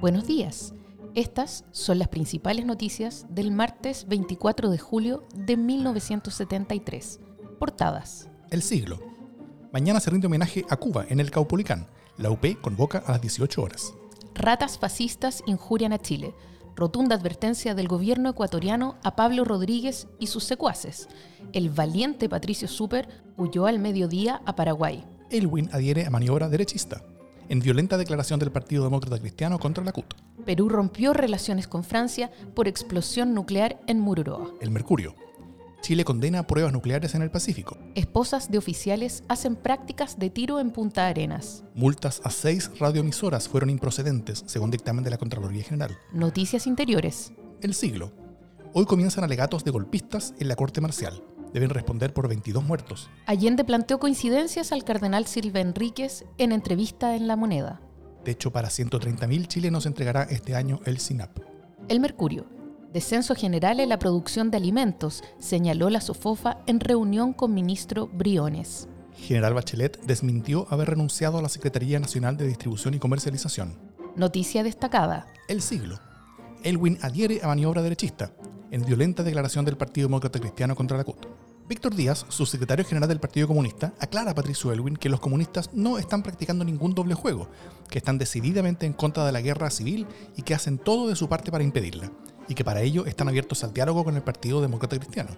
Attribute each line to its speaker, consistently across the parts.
Speaker 1: Buenos días. Estas son las principales noticias del martes 24 de julio de 1973. Portadas.
Speaker 2: El siglo. Mañana se rinde homenaje a Cuba en el Caupolicán. La UP convoca a las 18 horas.
Speaker 1: Ratas fascistas injurian a Chile. Rotunda advertencia del gobierno ecuatoriano a Pablo Rodríguez y sus secuaces. El valiente Patricio Super huyó al mediodía a Paraguay.
Speaker 2: Elwin adhiere a maniobra derechista. En violenta declaración del Partido Demócrata Cristiano contra la CUT.
Speaker 1: Perú rompió relaciones con Francia por explosión nuclear en Mururoa.
Speaker 2: El Mercurio. Chile condena pruebas nucleares en el Pacífico.
Speaker 1: Esposas de oficiales hacen prácticas de tiro en Punta Arenas.
Speaker 2: Multas a seis radioemisoras fueron improcedentes, según dictamen de la Contraloría General.
Speaker 1: Noticias interiores.
Speaker 2: El siglo. Hoy comienzan alegatos de golpistas en la Corte Marcial. Deben responder por 22 muertos.
Speaker 1: Allende planteó coincidencias al cardenal Silva Enríquez en entrevista en La Moneda.
Speaker 2: De hecho, para 130.000 chilenos entregará este año el SINAP.
Speaker 1: El Mercurio. Descenso general en la producción de alimentos, señaló la SOFOFA en reunión con ministro Briones.
Speaker 2: General Bachelet desmintió haber renunciado a la Secretaría Nacional de Distribución y Comercialización.
Speaker 1: Noticia destacada.
Speaker 2: El siglo. Elwin adhiere a maniobra derechista, en violenta declaración del Partido Demócrata Cristiano contra la CUT. Víctor Díaz, subsecretario general del Partido Comunista, aclara a Patricio Elwin que los comunistas no están practicando ningún doble juego, que están decididamente en contra de la guerra civil y que hacen todo de su parte para impedirla, y que para ello están abiertos al diálogo con el Partido Demócrata Cristiano.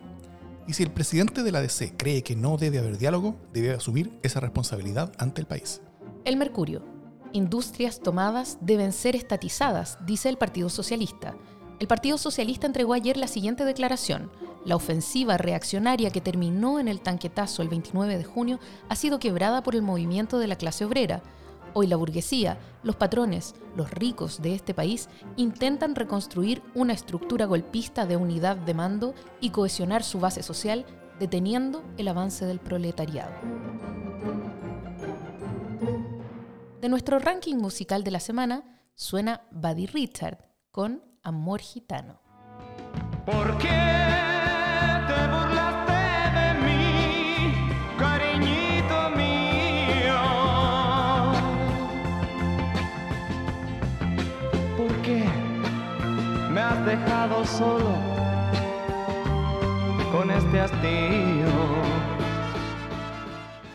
Speaker 2: Y si el presidente de la DC cree que no debe haber diálogo, debe asumir esa responsabilidad ante el país.
Speaker 1: El Mercurio. Industrias tomadas deben ser estatizadas, dice el Partido Socialista. El Partido Socialista entregó ayer la siguiente declaración. La ofensiva reaccionaria que terminó en el tanquetazo el 29 de junio ha sido quebrada por el movimiento de la clase obrera. Hoy la burguesía, los patrones, los ricos de este país intentan reconstruir una estructura golpista de unidad de mando y cohesionar su base social deteniendo el avance del proletariado. De nuestro ranking musical de la semana suena Buddy Richard con Amor Gitano.
Speaker 3: ¿Por qué te burlaste de mí, cariñito mío? ¿Por qué me has dejado solo con este hastío?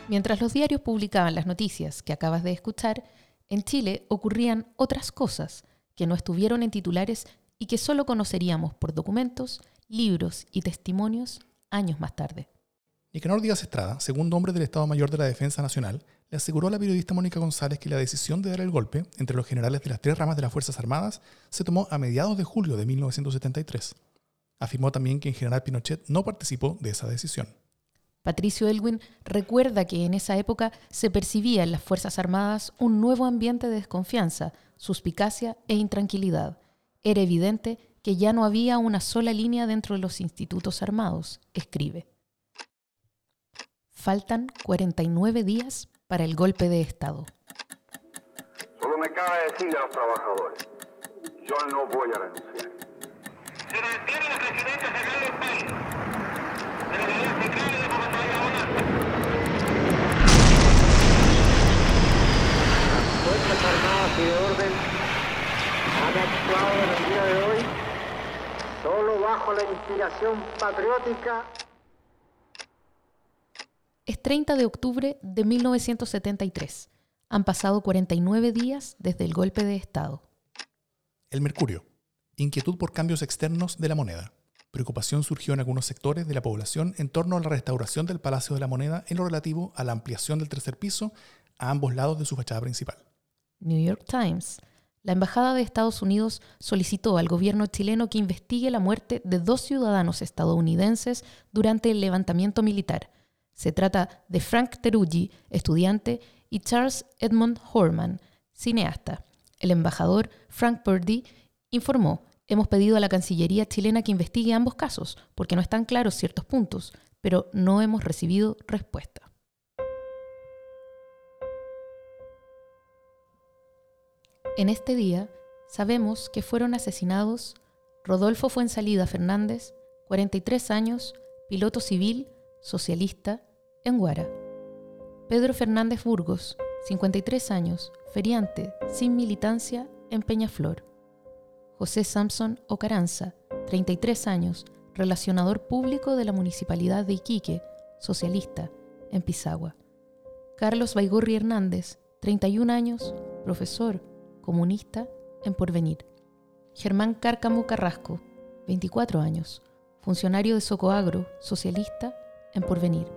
Speaker 1: Mientras los diarios publicaban las noticias que acabas de escuchar, en Chile ocurrían otras cosas que no estuvieron en titulares y que solo conoceríamos por documentos, libros y testimonios años más tarde.
Speaker 2: Nicanor Díaz Estrada, segundo hombre del Estado Mayor de la Defensa Nacional, le aseguró a la periodista Mónica González que la decisión de dar el golpe entre los generales de las tres ramas de las Fuerzas Armadas se tomó a mediados de julio de 1973. Afirmó también que en general Pinochet no participó de esa decisión.
Speaker 1: Patricio Elwin recuerda que en esa época se percibía en las Fuerzas Armadas un nuevo ambiente de desconfianza, suspicacia e intranquilidad. Era evidente que ya no había una sola línea dentro de los institutos armados, escribe. Faltan 49 días para el golpe de Estado.
Speaker 4: Solo me cabe decirle a los trabajadores, yo no voy a renunciar.
Speaker 5: Se mantiene la presidencia federal del país. De la y de Bogotá y la
Speaker 4: Fuerzas Armadas y de Orden han actuado en el día de hoy solo bajo la inspiración patriótica
Speaker 1: Es 30 de octubre de 1973. Han pasado 49 días desde el golpe de Estado.
Speaker 2: El Mercurio. Inquietud por cambios externos de la moneda. Preocupación surgió en algunos sectores de la población en torno a la restauración del Palacio de la Moneda en lo relativo a la ampliación del tercer piso a ambos lados de su fachada principal.
Speaker 1: New York Times. La Embajada de Estados Unidos solicitó al gobierno chileno que investigue la muerte de dos ciudadanos estadounidenses durante el levantamiento militar. Se trata de Frank Teruggi, estudiante, y Charles Edmund Horman, cineasta. El embajador Frank Purdy informó, hemos pedido a la Cancillería chilena que investigue ambos casos, porque no están claros ciertos puntos, pero no hemos recibido respuesta. En este día sabemos que fueron asesinados Rodolfo Fuensalida Fernández, 43 años, piloto civil, socialista, en Guara. Pedro Fernández Burgos, 53 años, feriante, sin militancia, en Peñaflor. José Samson Ocaranza, 33 años, relacionador público de la Municipalidad de Iquique, socialista, en Pisagua. Carlos Baigorri Hernández, 31 años, profesor, comunista, en Porvenir. Germán Cárcamo Carrasco, 24 años, funcionario de Socoagro, socialista, en Porvenir.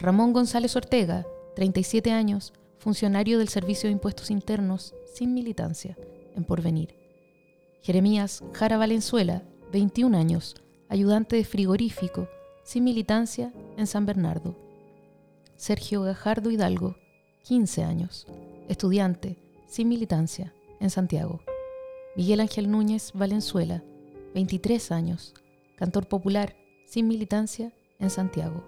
Speaker 1: Ramón González Ortega, 37 años, funcionario del Servicio de Impuestos Internos, sin militancia, en Porvenir. Jeremías Jara Valenzuela, 21 años, ayudante de frigorífico, sin militancia, en San Bernardo. Sergio Gajardo Hidalgo, 15 años, estudiante, sin militancia, en Santiago. Miguel Ángel Núñez Valenzuela, 23 años, cantor popular, sin militancia, en Santiago.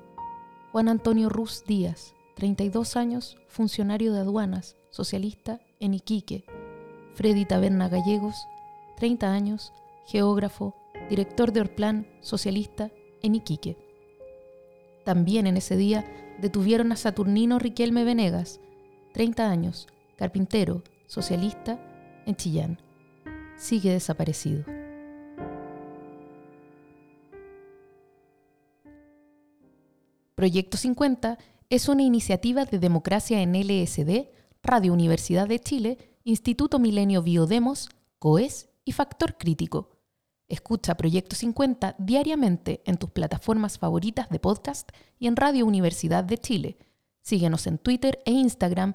Speaker 1: Juan Antonio Ruz Díaz, 32 años, funcionario de aduanas, socialista, en Iquique. Freddy Taberna Gallegos, 30 años, geógrafo, director de Orplan, socialista, en Iquique. También en ese día detuvieron a Saturnino Riquelme Venegas, 30 años, carpintero, socialista, en Chillán. Sigue desaparecido. Proyecto 50 es una iniciativa de democracia en LSD, Radio Universidad de Chile, Instituto Milenio Biodemos, COES y Factor Crítico. Escucha Proyecto 50 diariamente en tus plataformas favoritas de podcast y en Radio Universidad de Chile. Síguenos en Twitter e Instagram